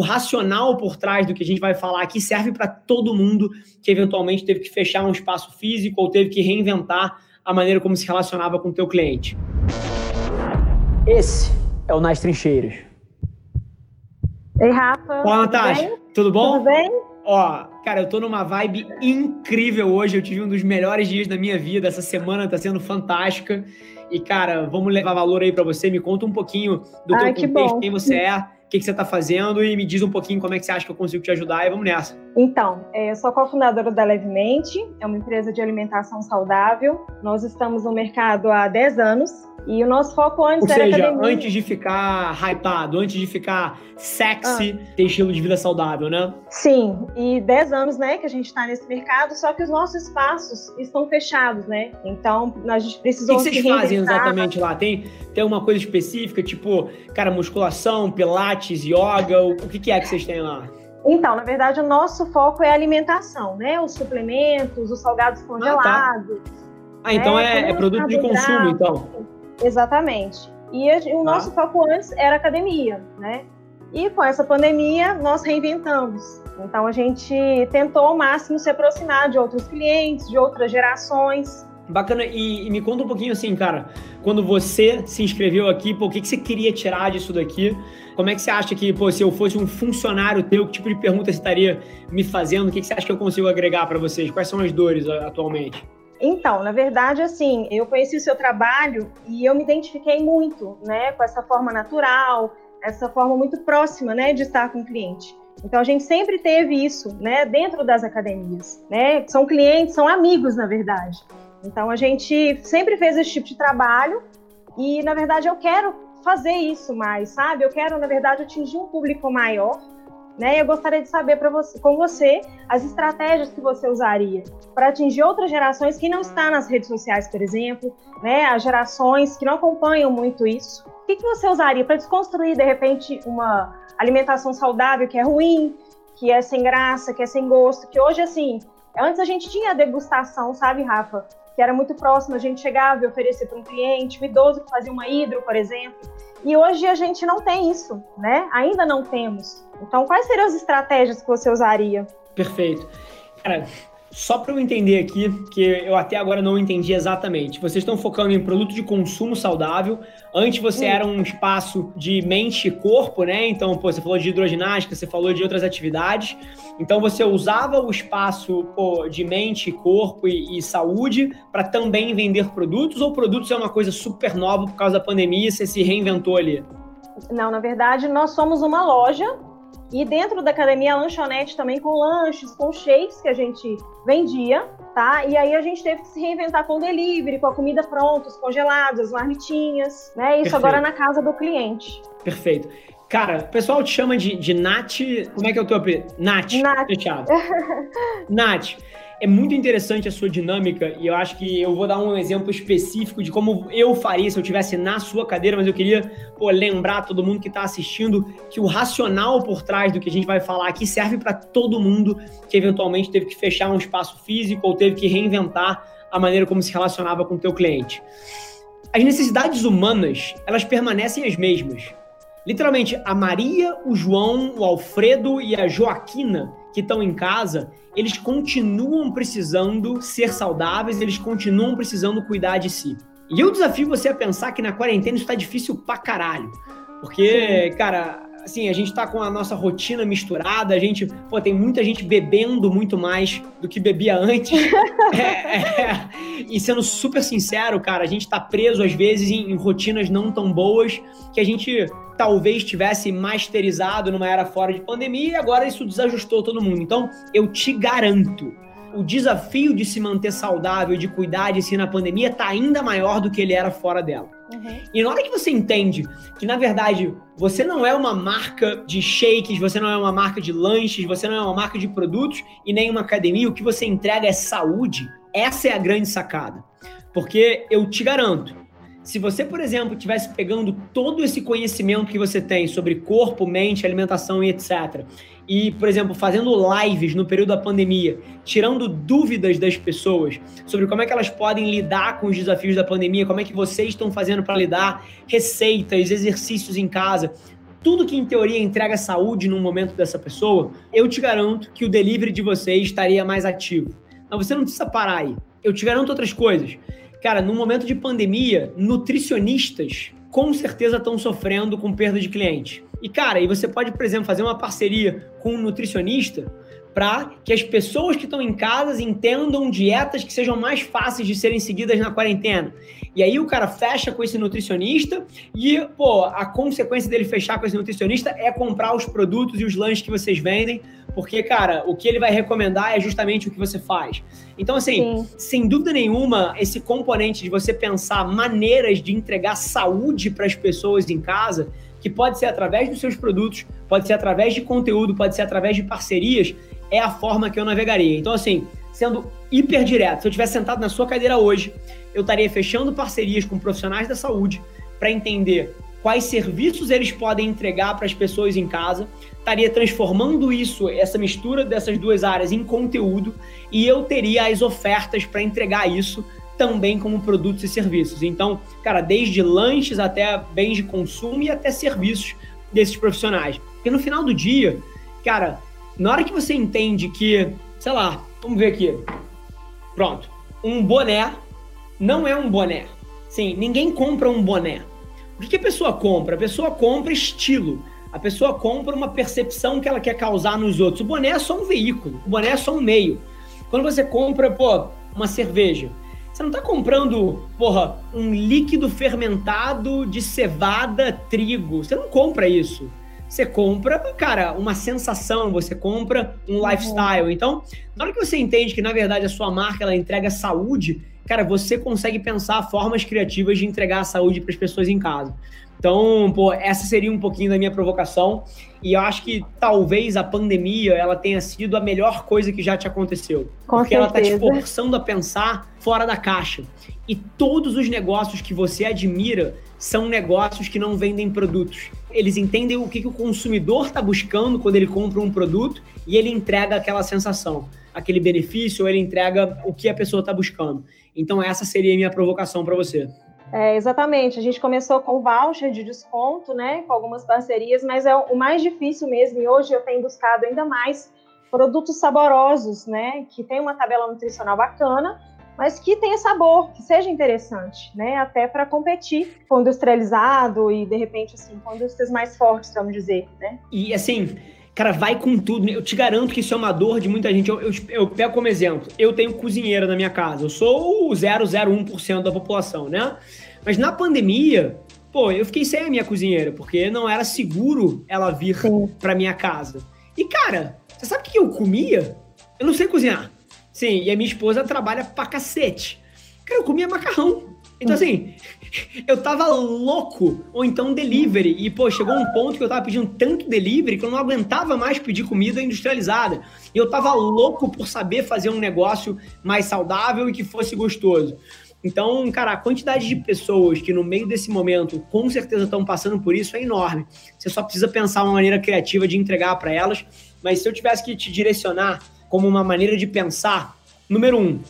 o racional por trás do que a gente vai falar aqui serve para todo mundo que eventualmente teve que fechar um espaço físico ou teve que reinventar a maneira como se relacionava com o teu cliente. Esse é o Nas Trincheiras. Ei, Rafa. Olá, Natasha. Tudo, tudo bom? Tudo bem? Ó, cara, eu tô numa vibe incrível hoje. Eu tive um dos melhores dias da minha vida. Essa semana tá sendo fantástica. E, cara, vamos levar valor aí para você. Me conta um pouquinho do Ai, teu contexto, quem você é o que, que você está fazendo e me diz um pouquinho como é que você acha que eu consigo te ajudar e vamos nessa. Então, é, eu sou cofundadora da Levemente, é uma empresa de alimentação saudável. Nós estamos no mercado há 10 anos e o nosso foco antes Ou era seja, academia. antes de ficar hypado, antes de ficar sexy, ah. ter estilo de vida saudável, né? Sim, e 10 anos, né, que a gente está nesse mercado, só que os nossos espaços estão fechados, né? Então, a gente precisou O que, vocês fazem exatamente lá? Tem, tem uma coisa específica, tipo, cara, musculação, pilates, yoga, o, o que, que é que vocês têm lá? Então, na verdade, o nosso foco é alimentação, né? Os suplementos, os salgados congelados. Ah, tá. ah então né? é, é produto de consumo, então. Exatamente. E o nosso ah. foco antes era academia, né? E com essa pandemia, nós reinventamos. Então, a gente tentou ao máximo se aproximar de outros clientes, de outras gerações. Bacana. E, e me conta um pouquinho assim, cara, quando você se inscreveu aqui, pô, o que, que você queria tirar disso daqui? Como é que você acha que, pô, se eu fosse um funcionário teu, que tipo de pergunta você estaria me fazendo? O que, que você acha que eu consigo agregar para vocês? Quais são as dores atualmente? Então, na verdade, assim, eu conheci o seu trabalho e eu me identifiquei muito, né, com essa forma natural, essa forma muito próxima, né, de estar com o cliente. Então a gente sempre teve isso, né, dentro das academias, né? São clientes, são amigos, na verdade. Então a gente sempre fez esse tipo de trabalho e, na verdade, eu quero fazer isso mais, sabe? Eu quero, na verdade, atingir um público maior né? Eu gostaria de saber para você, com você as estratégias que você usaria para atingir outras gerações que não estão nas redes sociais, por exemplo, né? As gerações que não acompanham muito isso. O que, que você usaria para desconstruir de repente uma alimentação saudável que é ruim, que é sem graça, que é sem gosto, que hoje assim, antes a gente tinha degustação, sabe, Rafa? Que era muito próximo, a gente chegava e oferecer para um cliente, um idoso que fazia uma hidro, por exemplo. E hoje a gente não tem isso, né? Ainda não temos. Então, quais seriam as estratégias que você usaria? Perfeito. Cara, só para eu entender aqui, que eu até agora não entendi exatamente. Vocês estão focando em produto de consumo saudável. Antes você era um espaço de mente e corpo, né? Então, pô, você falou de hidroginástica, você falou de outras atividades. Então, você usava o espaço pô, de mente, corpo e, e saúde para também vender produtos? Ou produtos é uma coisa super nova por causa da pandemia e você se reinventou ali? Não, na verdade, nós somos uma loja e dentro da academia, a lanchonete também com lanches, com shakes que a gente vendia, tá? E aí a gente teve que se reinventar com delivery, com a comida pronta, os congelados, as marmitinhas, né? Isso Perfeito. agora na casa do cliente. Perfeito. Cara, o pessoal te chama de, de Nath. Como é que é o teu apelido? Nath. Nath. Fechado. Nath é muito interessante a sua dinâmica e eu acho que eu vou dar um exemplo específico de como eu faria se eu tivesse na sua cadeira, mas eu queria pô, lembrar todo mundo que está assistindo que o racional por trás do que a gente vai falar aqui serve para todo mundo que eventualmente teve que fechar um espaço físico ou teve que reinventar a maneira como se relacionava com o teu cliente. As necessidades humanas, elas permanecem as mesmas. Literalmente, a Maria, o João, o Alfredo e a Joaquina que estão em casa, eles continuam precisando ser saudáveis, eles continuam precisando cuidar de si. E eu desafio você a pensar que na quarentena isso tá difícil pra caralho. Porque, cara, assim, a gente tá com a nossa rotina misturada, a gente, pô, tem muita gente bebendo muito mais do que bebia antes. é, é, e sendo super sincero, cara, a gente tá preso às vezes em, em rotinas não tão boas que a gente talvez tivesse masterizado numa era fora de pandemia e agora isso desajustou todo mundo. Então, eu te garanto, o desafio de se manter saudável, de cuidar de si na pandemia, está ainda maior do que ele era fora dela. Uhum. E na hora que você entende que, na verdade, você não é uma marca de shakes, você não é uma marca de lanches, você não é uma marca de produtos e nem uma academia, o que você entrega é saúde, essa é a grande sacada. Porque eu te garanto, se você, por exemplo, tivesse pegando todo esse conhecimento que você tem sobre corpo, mente, alimentação e etc., e, por exemplo, fazendo lives no período da pandemia, tirando dúvidas das pessoas sobre como é que elas podem lidar com os desafios da pandemia, como é que vocês estão fazendo para lidar, receitas, exercícios em casa, tudo que em teoria entrega saúde no momento dessa pessoa, eu te garanto que o delivery de vocês estaria mais ativo. Mas você não precisa parar aí. Eu te garanto outras coisas. Cara, no momento de pandemia, nutricionistas com certeza estão sofrendo com perda de cliente. E, cara, e você pode, por exemplo, fazer uma parceria com um nutricionista para que as pessoas que estão em casa entendam dietas que sejam mais fáceis de serem seguidas na quarentena. E aí o cara fecha com esse nutricionista e, pô, a consequência dele fechar com esse nutricionista é comprar os produtos e os lanches que vocês vendem, porque, cara, o que ele vai recomendar é justamente o que você faz. Então, assim, Sim. sem dúvida nenhuma, esse componente de você pensar maneiras de entregar saúde para as pessoas em casa, que pode ser através dos seus produtos, pode ser através de conteúdo, pode ser através de parcerias, é a forma que eu navegaria. Então, assim, sendo hiper direto, se eu tivesse sentado na sua cadeira hoje, eu estaria fechando parcerias com profissionais da saúde para entender quais serviços eles podem entregar para as pessoas em casa, estaria transformando isso, essa mistura dessas duas áreas em conteúdo e eu teria as ofertas para entregar isso também como produtos e serviços. Então, cara, desde lanches até bens de consumo e até serviços desses profissionais. Porque no final do dia, cara, na hora que você entende que, sei lá, vamos ver aqui. Pronto. Um boné não é um boné. Sim, ninguém compra um boné. O que a pessoa compra? A pessoa compra estilo. A pessoa compra uma percepção que ela quer causar nos outros. O boné é só um veículo, o boné é só um meio. Quando você compra, pô, uma cerveja, você não está comprando, porra, um líquido fermentado de cevada, trigo. Você não compra isso. Você compra, cara, uma sensação, você compra um uhum. lifestyle. Então, na hora que você entende que, na verdade, a sua marca ela entrega saúde, cara, você consegue pensar formas criativas de entregar a saúde para as pessoas em casa. Então, pô, essa seria um pouquinho da minha provocação. E eu acho que talvez a pandemia ela tenha sido a melhor coisa que já te aconteceu. Com porque certeza. ela está te forçando a pensar fora da caixa. E todos os negócios que você admira são negócios que não vendem produtos. Eles entendem o que, que o consumidor está buscando quando ele compra um produto e ele entrega aquela sensação, aquele benefício, ou ele entrega o que a pessoa está buscando. Então, essa seria a minha provocação para você. É, exatamente. A gente começou com voucher de desconto, né, com algumas parcerias, mas é o mais difícil mesmo. E hoje eu tenho buscado ainda mais produtos saborosos, né, que tem uma tabela nutricional bacana, mas que tenha sabor, que seja interessante, né, até para competir com o industrializado e de repente assim com indústrias mais fortes, vamos dizer, né? E assim, cara, vai com tudo. Eu te garanto que isso é uma dor de muita gente. Eu, eu, eu pego como exemplo, eu tenho cozinheira na minha casa, eu sou o 001% da população, né? Mas na pandemia, pô, eu fiquei sem a minha cozinheira, porque não era seguro ela vir para minha casa. E, cara, você sabe o que eu comia? Eu não sei cozinhar. Sim, e a minha esposa trabalha pra cacete. Cara, eu comia macarrão. Então, assim, eu tava louco, ou então delivery. E, pô, chegou um ponto que eu tava pedindo tanto delivery que eu não aguentava mais pedir comida industrializada. E eu tava louco por saber fazer um negócio mais saudável e que fosse gostoso. Então, cara, a quantidade de pessoas que no meio desse momento com certeza estão passando por isso é enorme. Você só precisa pensar uma maneira criativa de entregar para elas. Mas se eu tivesse que te direcionar como uma maneira de pensar, número um,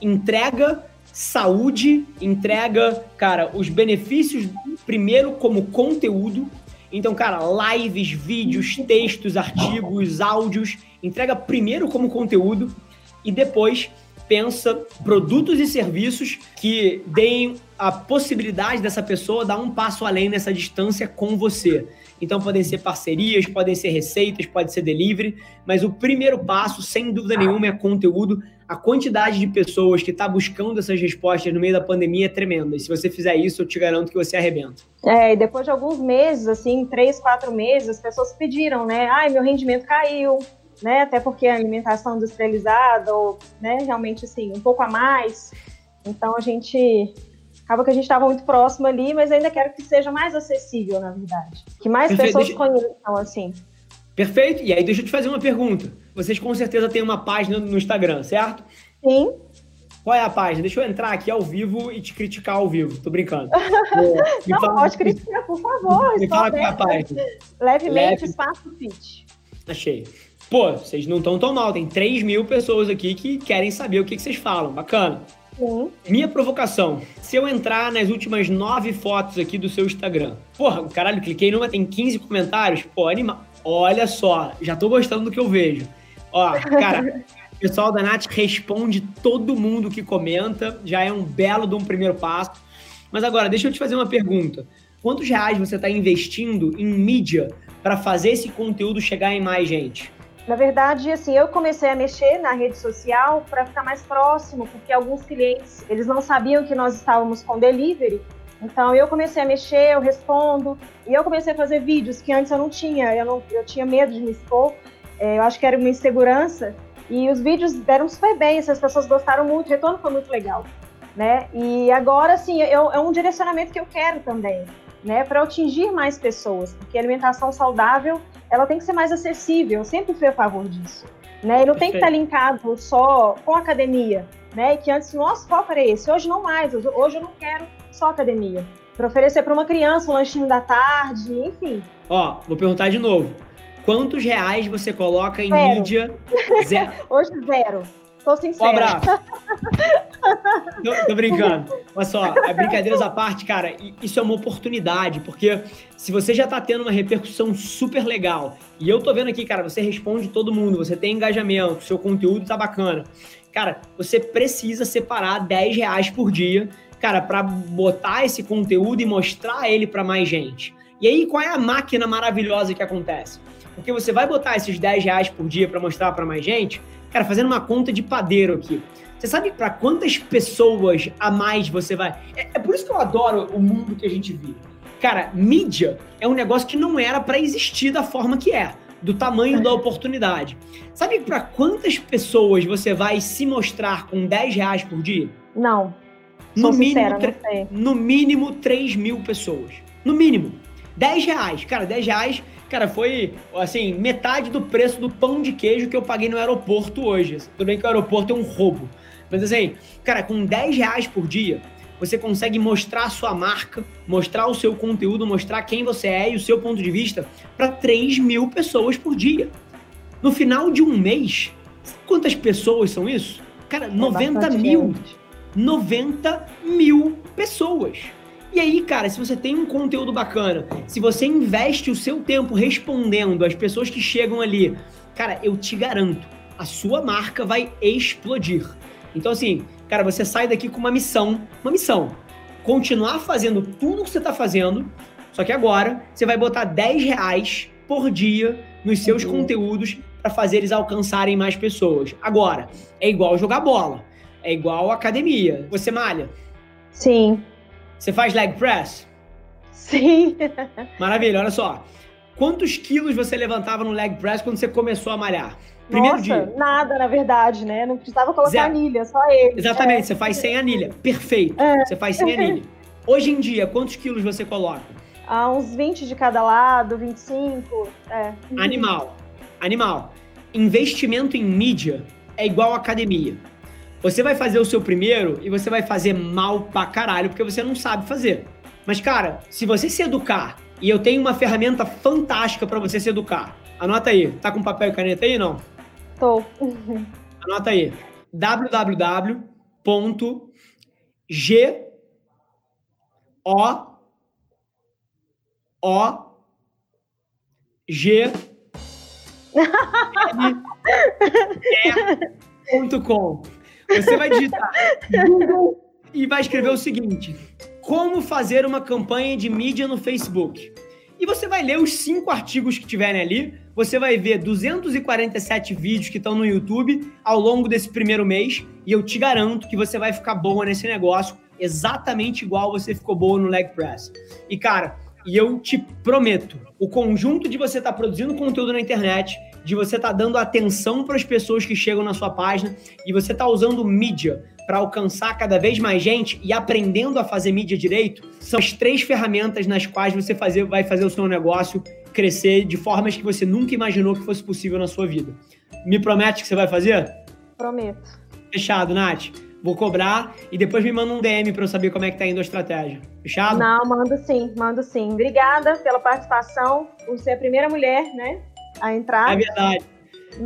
entrega saúde, entrega, cara, os benefícios primeiro como conteúdo. Então, cara, lives, vídeos, textos, artigos, áudios, entrega primeiro como conteúdo e depois pensa produtos e serviços que deem a possibilidade dessa pessoa dar um passo além nessa distância com você. Então podem ser parcerias, podem ser receitas, pode ser delivery, mas o primeiro passo, sem dúvida nenhuma, é conteúdo. A quantidade de pessoas que está buscando essas respostas no meio da pandemia é tremenda. E se você fizer isso, eu te garanto que você arrebenta. É, e depois de alguns meses, assim, três, quatro meses, as pessoas pediram, né? Ai, meu rendimento caiu, né? Até porque a alimentação industrializada, ou, né, realmente assim, um pouco a mais. Então a gente acaba que a gente estava muito próximo ali, mas ainda quero que seja mais acessível, na verdade. Que mais Perfeito. pessoas deixa... conheçam, assim. Perfeito. E aí, deixa eu te fazer uma pergunta. Vocês com certeza têm uma página no Instagram, certo? Sim. Qual é a página? Deixa eu entrar aqui ao vivo e te criticar ao vivo. Tô brincando. Não, fala... pode criticar, por favor. Me fala qual é a página. Levemente Leve... Espaço Fit. Achei. Pô, vocês não estão tão mal. Tem 3 mil pessoas aqui que querem saber o que, que vocês falam. Bacana. Sim. Minha provocação. Se eu entrar nas últimas nove fotos aqui do seu Instagram, porra, caralho, cliquei numa, tem 15 comentários, pô, anima. Olha só, já tô gostando do que eu vejo. Ó, cara, o pessoal da Nath responde todo mundo que comenta, já é um belo de um primeiro passo. Mas agora, deixa eu te fazer uma pergunta. Quantos reais você está investindo em mídia para fazer esse conteúdo chegar em mais gente? Na verdade, assim, eu comecei a mexer na rede social para ficar mais próximo, porque alguns clientes, eles não sabiam que nós estávamos com delivery. Então, eu comecei a mexer, eu respondo, e eu comecei a fazer vídeos que antes eu não tinha, eu, não, eu tinha medo de me expor, é, eu acho que era uma insegurança, e os vídeos deram super bem, as pessoas gostaram muito, o retorno foi muito legal, né? E agora, assim, eu, é um direcionamento que eu quero também, né, para atingir mais pessoas, porque alimentação saudável ela tem que ser mais acessível. Eu sempre fui a favor disso, né? E não Perfeito. tem que estar linkado só com a academia, né? Que antes nosso foco era esse. Hoje não mais. Hoje eu não quero só academia. Para oferecer para uma criança um lanchinho da tarde, enfim. Ó, vou perguntar de novo. Quantos reais você coloca em zero. mídia? Zero. Hoje zero. Tô sincero. Um abraço. tô, tô, brincando. Mas só, é brincadeiras à parte, cara, isso é uma oportunidade, porque se você já tá tendo uma repercussão super legal, e eu tô vendo aqui, cara, você responde todo mundo, você tem engajamento, seu conteúdo tá bacana. Cara, você precisa separar 10 reais por dia, cara, para botar esse conteúdo e mostrar ele para mais gente. E aí, qual é a máquina maravilhosa que acontece? Porque você vai botar esses 10 reais por dia para mostrar para mais gente, Cara, fazendo uma conta de padeiro aqui. Você sabe para quantas pessoas a mais você vai. É, é, por isso que eu adoro o mundo que a gente vive. Cara, mídia é um negócio que não era para existir da forma que é, do tamanho da oportunidade. Sabe para quantas pessoas você vai se mostrar com 10 reais por dia? Não. No mínimo, sincera, no mínimo 3 mil pessoas. No mínimo. 10 reais. Cara, 10 reais Cara, foi, assim, metade do preço do pão de queijo que eu paguei no aeroporto hoje. Tudo bem que o aeroporto é um roubo. Mas assim, cara, com 10 reais por dia, você consegue mostrar a sua marca, mostrar o seu conteúdo, mostrar quem você é e o seu ponto de vista para 3 mil pessoas por dia. No final de um mês, quantas pessoas são isso? Cara, é 90 mil. Gente. 90 mil pessoas. E aí, cara, se você tem um conteúdo bacana, se você investe o seu tempo respondendo às pessoas que chegam ali, cara, eu te garanto, a sua marca vai explodir. Então, assim, cara, você sai daqui com uma missão, uma missão. Continuar fazendo tudo o que você está fazendo, só que agora você vai botar 10 reais por dia nos seus uhum. conteúdos para fazer eles alcançarem mais pessoas. Agora, é igual jogar bola, é igual academia. Você malha? Sim. Você faz leg press? Sim. Maravilha, olha só. Quantos quilos você levantava no leg press quando você começou a malhar? Primeiro Nossa, dia. nada, na verdade, né? Não precisava colocar Zero. anilha, só ele. Exatamente, é. você faz sem anilha. Perfeito. É. Você faz sem anilha. Hoje em dia, quantos quilos você coloca? Ah, uns 20 de cada lado, 25. É. Animal. Animal. Investimento em mídia é igual academia. Você vai fazer o seu primeiro e você vai fazer mal pra caralho, porque você não sabe fazer. Mas, cara, se você se educar, e eu tenho uma ferramenta fantástica para você se educar. Anota aí. Tá com papel e caneta aí não? Tô. Anota aí. www.g o o g com você vai digitar Google e vai escrever o seguinte: Como fazer uma campanha de mídia no Facebook? E você vai ler os cinco artigos que tiverem ali. Você vai ver 247 vídeos que estão no YouTube ao longo desse primeiro mês. E eu te garanto que você vai ficar boa nesse negócio, exatamente igual você ficou boa no leg press. E cara, e eu te prometo, o conjunto de você estar tá produzindo conteúdo na internet, de você estar tá dando atenção para as pessoas que chegam na sua página e você estar tá usando mídia para alcançar cada vez mais gente e aprendendo a fazer mídia direito, são as três ferramentas nas quais você fazer, vai fazer o seu negócio crescer de formas que você nunca imaginou que fosse possível na sua vida. Me promete que você vai fazer? Prometo. Fechado, Nath. Vou cobrar e depois me manda um DM para eu saber como é que tá indo a estratégia. Fechado? Não, mando sim, mando sim. Obrigada pela participação, por ser a primeira mulher, né, a entrar. É verdade.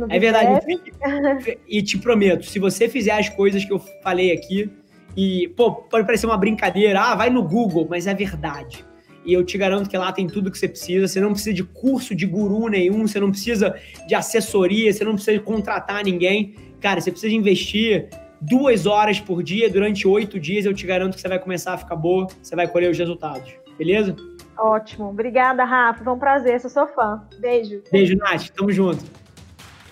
É verdade. E te prometo, se você fizer as coisas que eu falei aqui, E, pô, pode parecer uma brincadeira, ah, vai no Google, mas é verdade. E eu te garanto que lá tem tudo que você precisa. Você não precisa de curso de guru nenhum, você não precisa de assessoria, você não precisa contratar ninguém. Cara, você precisa investir duas horas por dia durante oito dias. Eu te garanto que você vai começar a ficar boa, você vai colher os resultados. Beleza? Ótimo. Obrigada, Rafa. Foi um prazer. Sou sua fã. Beijo. Beijo, Nath. Tamo junto.